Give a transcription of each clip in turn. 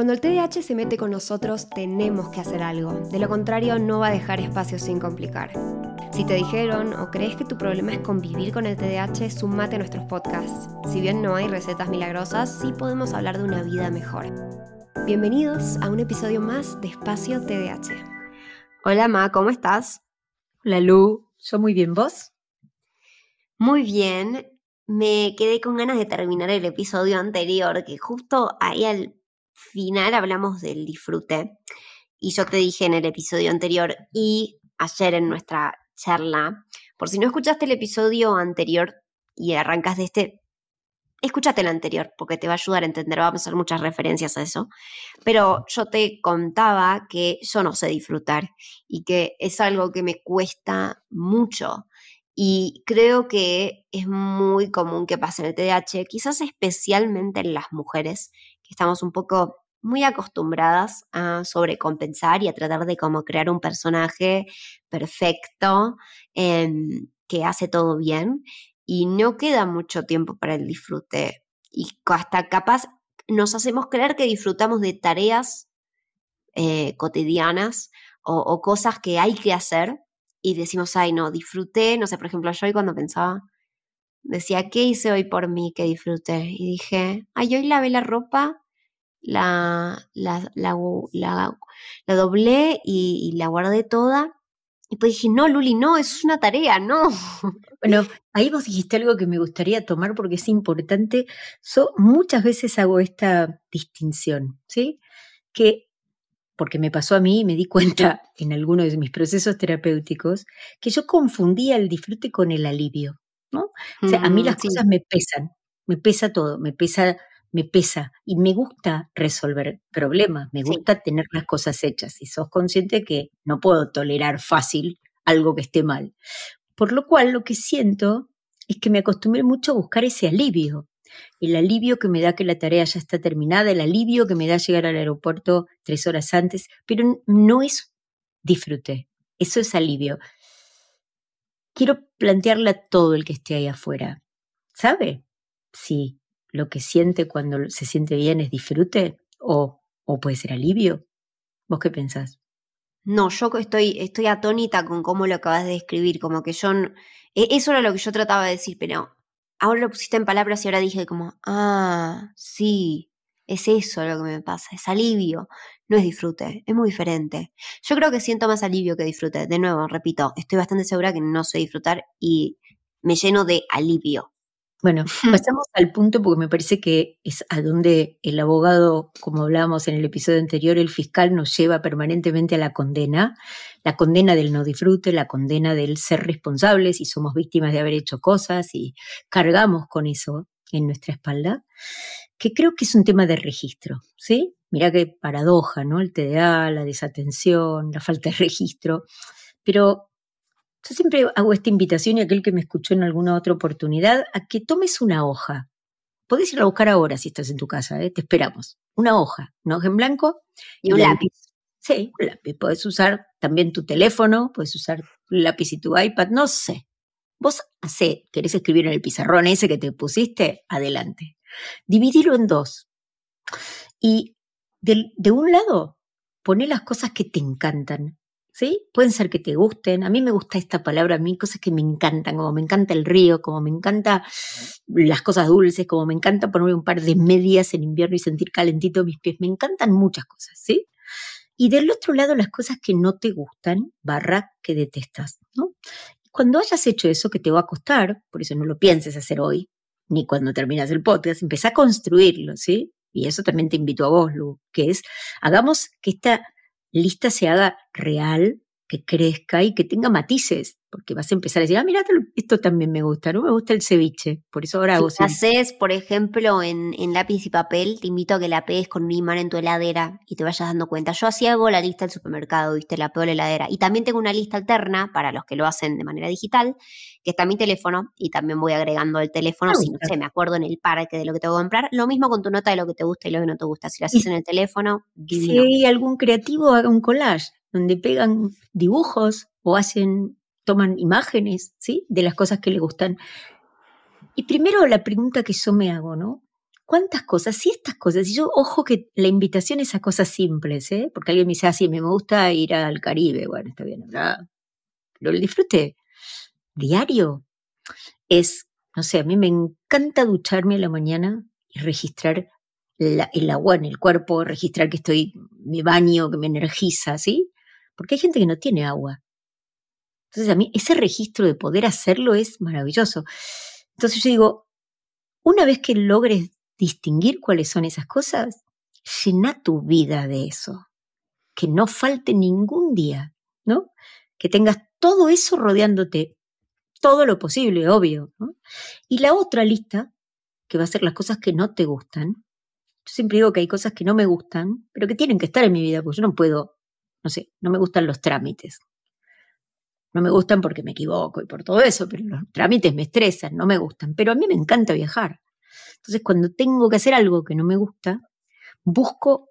Cuando el TDAH se mete con nosotros, tenemos que hacer algo. De lo contrario, no va a dejar espacio sin complicar. Si te dijeron o crees que tu problema es convivir con el TDAH, sumate a nuestros podcasts. Si bien no hay recetas milagrosas, sí podemos hablar de una vida mejor. Bienvenidos a un episodio más de Espacio TDAH. Hola Ma, ¿cómo estás? Hola Lu, yo muy bien, ¿vos? Muy bien. Me quedé con ganas de terminar el episodio anterior, que justo ahí al final hablamos del disfrute. Y yo te dije en el episodio anterior y ayer en nuestra charla, por si no escuchaste el episodio anterior y arrancas de este, escúchate el anterior porque te va a ayudar a entender, vamos a hacer muchas referencias a eso. Pero yo te contaba que yo no sé disfrutar y que es algo que me cuesta mucho. Y creo que es muy común que pase en el TDAH, quizás especialmente en las mujeres, estamos un poco muy acostumbradas a sobrecompensar y a tratar de como crear un personaje perfecto em, que hace todo bien y no queda mucho tiempo para el disfrute y hasta capaz nos hacemos creer que disfrutamos de tareas eh, cotidianas o, o, cosas que hay que hacer y decimos, ay, no, disfruté, no sé, por ejemplo, yo hoy cuando pensaba, decía, ¿qué hice hoy por mí que disfruté? Y dije, ay, hoy lavé la ropa la, la, la, la, doblé y, la guardé toda. Y pues dije, no, Luli, no, eso es una tarea, no. Bueno, ahí vos dijiste algo que me gustaría tomar porque es importante. Yo muchas veces hago esta distinción, ¿sí? Que, porque me pasó a mí y me di cuenta en alguno de mis procesos terapéuticos, que yo confundía el disfrute con el alivio, ¿no? O sea, a mí las cosas me pesan, me pesa todo, me pesa me pesa y me gusta resolver problemas, me gusta tener las cosas hechas y sos consciente que no puedo tolerar fácil algo que esté mal. Por lo cual lo que siento es que me acostumbré mucho a buscar ese alivio, el alivio que me da que la tarea ya está terminada, el alivio que me da llegar al aeropuerto tres horas antes, pero no es disfrute, eso es alivio. Quiero plantearle a todo el que esté ahí afuera. ¿Sabe? Sí, lo que siente cuando se siente bien es disfrute o, o puede ser alivio. ¿Vos qué pensás? No, yo estoy, estoy atónita con cómo lo acabas de describir, como que yo, e, eso era lo que yo trataba de decir, pero ahora lo pusiste en palabras y ahora dije como, ah, sí, es eso lo que me pasa, es alivio, no es disfrute, es muy diferente. Yo creo que siento más alivio que disfrute. De nuevo, repito, estoy bastante segura que no sé disfrutar y me lleno de alivio. Bueno, pasamos al punto porque me parece que es a donde el abogado, como hablábamos en el episodio anterior, el fiscal nos lleva permanentemente a la condena, la condena del no disfrute, la condena del ser responsables y somos víctimas de haber hecho cosas y cargamos con eso en nuestra espalda, que creo que es un tema de registro, ¿sí? Mirá qué paradoja, ¿no? El TDA, la desatención, la falta de registro, pero yo siempre hago esta invitación y aquel que me escuchó en alguna otra oportunidad a que tomes una hoja. Podés ir a buscar ahora si estás en tu casa, ¿eh? te esperamos. Una hoja, una hoja en blanco y, un lápiz. Sí, un lápiz. Podés usar también tu teléfono, puedes usar un lápiz y tu iPad, no sé. Vos hacé, querés escribir en el pizarrón ese que te pusiste, adelante. Dividilo en dos. Y de, de un lado, poné las cosas que te encantan ¿sí? Pueden ser que te gusten. A mí me gusta esta palabra, a mí cosas que me encantan, como me encanta el río, como me encanta las cosas dulces, como me encanta ponerme un par de medias en invierno y sentir calentito mis pies. Me encantan muchas cosas, ¿sí? Y del otro lado, las cosas que no te gustan, barra que detestas, ¿no? Cuando hayas hecho eso que te va a costar, por eso no lo pienses hacer hoy, ni cuando terminas el podcast, empieza a construirlo, ¿sí? Y eso también te invito a vos, Lu, que es, hagamos que esta lista se haga real, que crezca y que tenga matices porque vas a empezar a decir, ah, mira, esto también me gusta, no me gusta el ceviche, por eso ahora hago si haces, por ejemplo, en, lápiz y papel, te invito a que la pegues con un imán en tu heladera y te vayas dando cuenta. Yo así hago la lista del supermercado, viste, la pego en la heladera. Y también tengo una lista alterna para los que lo hacen de manera digital, que está mi teléfono y también voy agregando el teléfono, si no sé, me acuerdo en el parque de lo que tengo que comprar. Lo mismo con tu nota de lo que te gusta y lo que no te gusta. Si lo haces en el teléfono, Si hay algún creativo, haga un collage donde pegan dibujos o hacen toman imágenes, ¿sí? De las cosas que le gustan. Y primero la pregunta que yo me hago, ¿no? ¿Cuántas cosas? Sí, estas cosas. Y yo, ojo que la invitación es a cosas simples, ¿eh? Porque alguien me dice, ah, sí, me gusta ir al Caribe. Bueno, está bien, ¿verdad? Pero el disfrute diario es, no sé, a mí me encanta ducharme a la mañana y registrar el agua en el cuerpo, registrar que estoy, me baño, que me energiza, ¿sí? Porque hay gente que no tiene agua. Entonces a mí ese registro de poder hacerlo es maravilloso. Entonces yo digo, una vez que logres distinguir cuáles son esas cosas, llena tu vida de eso. Que no falte ningún día, ¿no? Que tengas todo eso rodeándote, todo lo posible, obvio. Y la otra lista, que va a ser las cosas que no te gustan. Yo siempre digo que hay cosas que no me gustan, pero que tienen que estar en mi vida, porque yo no puedo, no sé, no me gustan los trámites. No me gustan porque me equivoco y por todo eso, pero los trámites me estresan, no me gustan. Pero a mí me encanta viajar. Entonces, cuando tengo que hacer algo que no me gusta, busco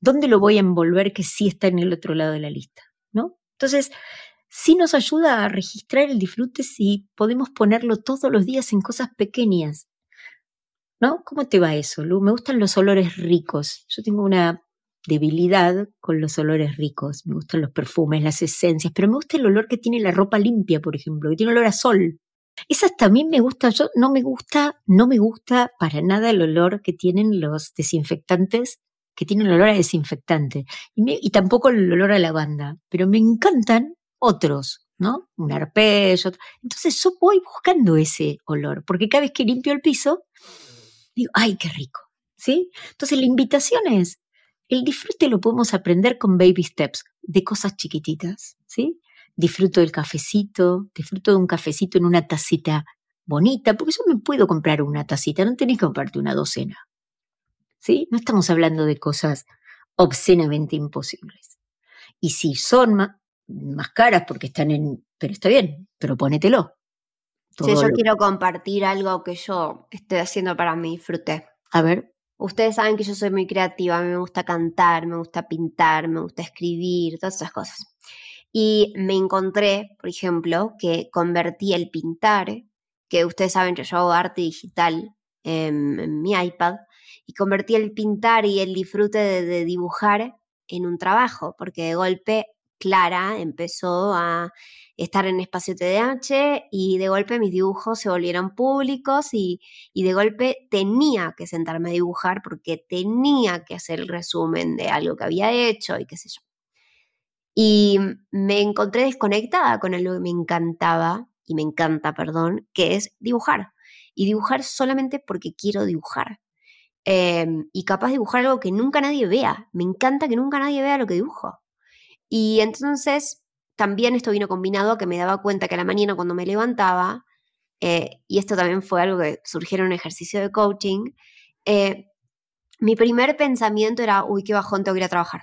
dónde lo voy a envolver que sí está en el otro lado de la lista, ¿no? Entonces, sí nos ayuda a registrar el disfrute si podemos ponerlo todos los días en cosas pequeñas, ¿no? ¿Cómo te va eso, Lu? Me gustan los olores ricos. Yo tengo una debilidad con los olores ricos. Me gustan los perfumes, las esencias, pero me gusta el olor que tiene la ropa limpia, por ejemplo, que tiene olor a sol. Esas también me gustan. Yo no me gusta, no me gusta para nada el olor que tienen los desinfectantes, que tienen olor a desinfectante. Y, tampoco el olor a lavanda. Pero me encantan otros, ¿no? Un arpello. Entonces yo voy buscando ese olor, porque cada vez que limpio el piso, digo, ¡ay, qué rico! ¿Sí? Entonces la invitación es, el disfrute lo podemos aprender con baby steps, de cosas chiquititas, ¿sí? disfruto del cafecito, disfruto de un cafecito en una tacita bonita, porque yo me puedo comprar una tacita, no tenés que comprarte una docena. ¿Sí? No estamos hablando de cosas obscenamente imposibles. Y si son más, caras porque están en... Pero está bien, pero pónetelo. sí, yo quiero compartir algo que yo estoy haciendo para mi disfrute. A ver. Ustedes saben que yo soy muy creativa, me gusta cantar, me gusta pintar, me gusta escribir, todas esas cosas. Y me encontré, por ejemplo, que convertí el pintar, que ustedes saben que yo hago arte digital en, mi iPad, y convertí el pintar y el disfrute de, dibujar en un trabajo, porque de golpe Clara empezó a estar en espacio TDH y de golpe mis dibujos se volvieron públicos y, y, de golpe tenía que sentarme a dibujar porque tenía que hacer el resumen de algo que había hecho y qué sé yo. Y me encontré desconectada con algo que me encantaba, y me encanta, perdón, que es dibujar. Y dibujar solamente porque quiero dibujar. Em, y capaz dibujar algo que nunca nadie vea. Me encanta que nunca nadie vea lo que dibujo. Y entonces también esto vino combinado a que me daba cuenta que a la mañana cuando me levantaba, eh, y esto también fue algo que surgió en un ejercicio de coaching, eh, mi primer pensamiento era, uy, qué bajón tengo que ir a trabajar.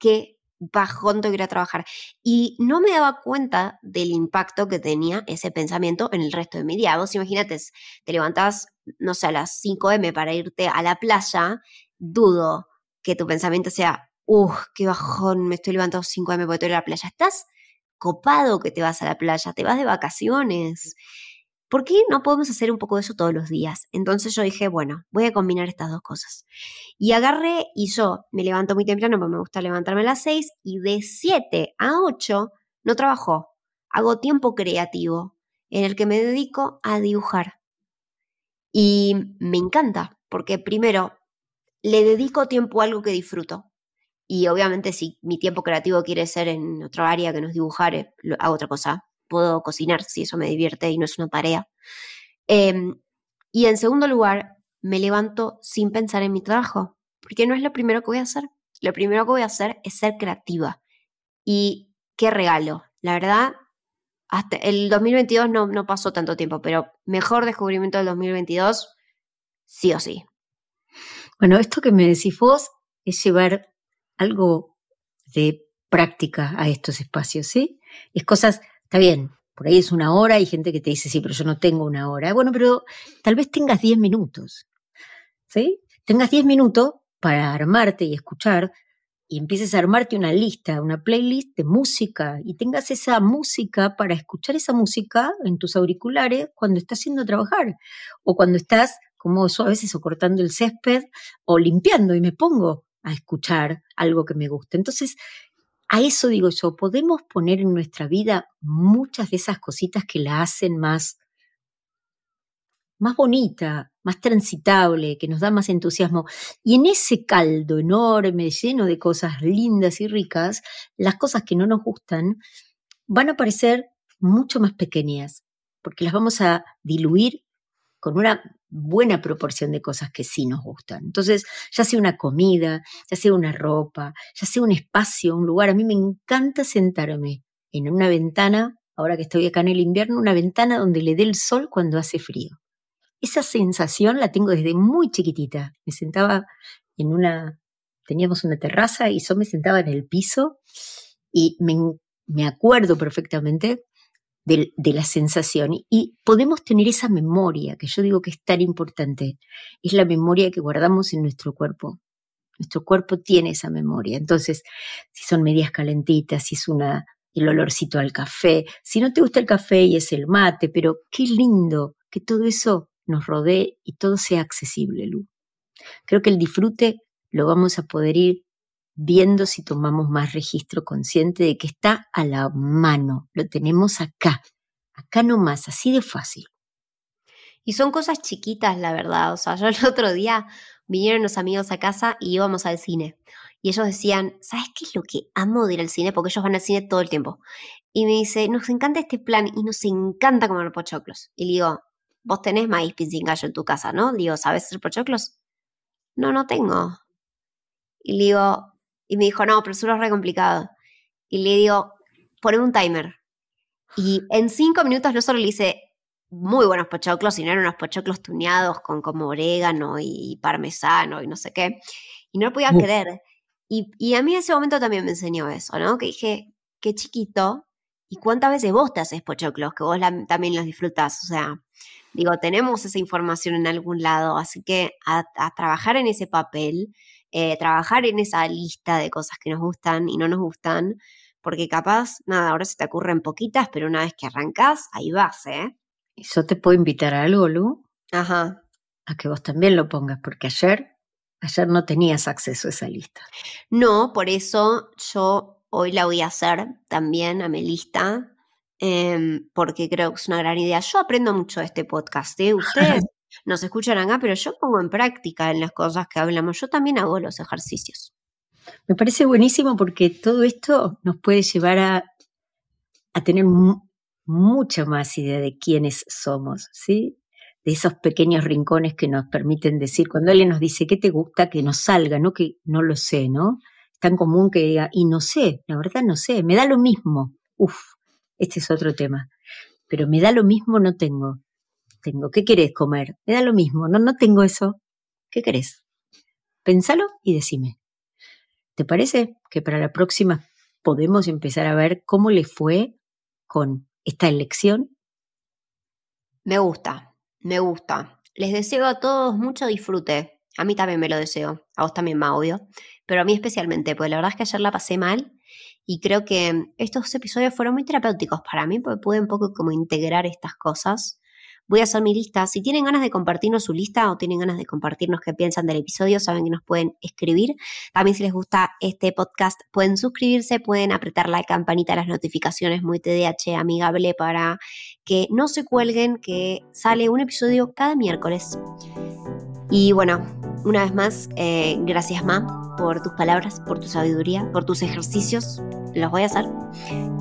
Qué bajón tengo que ir a trabajar. Y no me daba cuenta del impacto que tenía ese pensamiento en el resto de mi día. Vos imagínate, te levantabas, no sé, a las 5 m para irte a la playa, dudo que tu pensamiento sea, uff, qué bajón, me estoy levantando 5 m porque estoy a la playa. Estás copado que te vas a la playa, te vas de vacaciones. ¿Por qué no podemos hacer un poco de eso todos los días? Entonces yo dije, bueno, voy a combinar estas dos cosas. Y agarré y yo me levanto muy temprano porque me gusta levantarme a las 6 y de 7 a 8 no trabajo. Hago tiempo creativo en el que me dedico a dibujar. Y me encanta porque primero le dedico tiempo a algo que disfruto. Y obviamente si mi tiempo creativo quiere ser en otro área que no es dibujar, eh, hago otra cosa puedo cocinar si eso me divierte y no es una tarea. Em, y en segundo lugar, me levanto sin pensar en mi trabajo, porque no es lo primero que voy a hacer. Lo primero que voy a hacer es ser creativa. Y qué regalo. La verdad, hasta el 2022 no, no pasó tanto tiempo, pero mejor descubrimiento del 2022, sí o sí. Bueno, esto que me decís vos es llevar algo de práctica a estos espacios, ¿sí? Es cosas Está bien, por ahí es una hora, hay gente que te dice, sí, pero yo no tengo una hora. Bueno, pero tal vez tengas 10 minutos, ¿sí? Tengas 10 minutos para armarte y escuchar y empieces a armarte una lista, una playlist de música y tengas esa música para escuchar esa música en tus auriculares cuando estás haciendo trabajar o cuando estás como yo a veces o cortando el césped o limpiando y me pongo a escuchar algo que me gusta. Entonces, a eso digo yo, podemos poner en nuestra vida muchas de esas cositas que la hacen más, más bonita, más transitable, que nos da más entusiasmo. Y en ese caldo enorme, lleno de cosas lindas y ricas, las cosas que no nos gustan van a parecer mucho más pequeñas, porque las vamos a diluir con una buena proporción de cosas que sí nos gustan. Entonces, ya sea una comida, ya sea una ropa, ya sea un espacio, un lugar, a mí me encanta sentarme en una ventana, ahora que estoy acá en el invierno, una ventana donde le dé el sol cuando hace frío. Esa sensación la tengo desde muy chiquitita. Me sentaba en una, teníamos una terraza y yo me sentaba en el piso y me, me acuerdo perfectamente de, la sensación. Y podemos tener esa memoria, que yo digo que es tan importante, es la memoria que guardamos en nuestro cuerpo. Nuestro cuerpo tiene esa memoria. Entonces, si son medias calentitas, si es una, el olorcito al café, si no te gusta el café y es el mate, pero qué lindo que todo eso nos rodee y todo sea accesible, Lu. Creo que el disfrute lo vamos a poder ir viendo si tomamos más registro consciente de que está a la mano, lo tenemos acá, acá nomás, así de fácil. Y son cosas chiquitas, la verdad. O sea, yo el otro día vinieron los amigos a casa y íbamos al cine. Y ellos decían, ¿sabes qué es lo que amo de ir al cine? Porque ellos van al cine todo el tiempo. Y me dice, nos encanta este plan y nos encanta comer pochoclos. Y le digo, vos tenés maíz gallo en tu casa, ¿no? Digo, ¿sabes hacer pochoclos? No, no tengo. Y le digo, y me dijo, no, pero eso es re complicado. Y le digo, poneme un timer. Y en cinco minutos no solo le hice muy buenos pochoclos, sino eran unos pochoclos tuneados con como orégano y parmesano y no sé qué. Y no lo podía creer. Y, y, a mí en ese momento también me enseñó eso, ¿no? Que dije, qué chiquito. ¿Y cuántas veces vos te haces pochoclos? Que vos también los disfrutás. O sea, digo, tenemos esa información en algún lado. Así que a, a trabajar en ese papel eh, trabajar en esa lista de cosas que nos gustan y no nos gustan, porque capaz, nada, ahora se te ocurren poquitas, pero una vez que arrancas, ahí vas, ¿eh? Yo te puedo invitar a algo, Lu. Ajá. A que vos también lo pongas, porque ayer, ayer no tenías acceso a esa lista. No, por eso yo hoy la voy a hacer también a mi lista, em, porque creo que es una gran idea. Yo aprendo mucho de este podcast, ¿eh? Ustedes nos escuchan acá, pero yo pongo en práctica en las cosas que hablamos. Yo también hago los ejercicios. Me parece buenísimo porque todo esto nos puede llevar a, a tener mucha más idea de quiénes somos, ¿sí? De esos pequeños rincones que nos permiten decir, cuando alguien nos dice, ¿qué te gusta? Que nos salga, no que no lo sé, ¿no? Es tan común que diga, y no sé, la verdad no sé, me da lo mismo. Uf, este es otro tema. Pero me da lo mismo, no tengo tengo. ¿Qué querés comer? Me da lo mismo. No, no tengo eso. ¿Qué querés? Pensalo y decime. ¿Te parece que para la próxima podemos empezar a ver cómo le fue con esta elección? Me gusta, me gusta. Les deseo a todos mucho disfrute. A mí también me lo deseo. A vos también, más obvio. Pero a mí especialmente, porque la verdad es que ayer la pasé mal y creo que estos episodios fueron muy terapéuticos para mí porque pude un poco como integrar estas cosas voy a hacer mi lista. Si tienen ganas de compartirnos su lista o tienen ganas de compartirnos qué piensan del episodio, saben que nos pueden escribir. También si les gusta este podcast, pueden suscribirse, pueden apretar la campanita las notificaciones muy TDH amigable para que no se cuelguen, que sale un episodio cada miércoles. Y bueno, una vez más, eh, gracias Ma por tus palabras, por tu sabiduría, por tus ejercicios. Los voy a hacer.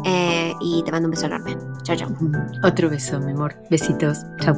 Eh, y te mando un beso enorme. Chao, chao. Otro beso, mi amor. Besitos. Chao.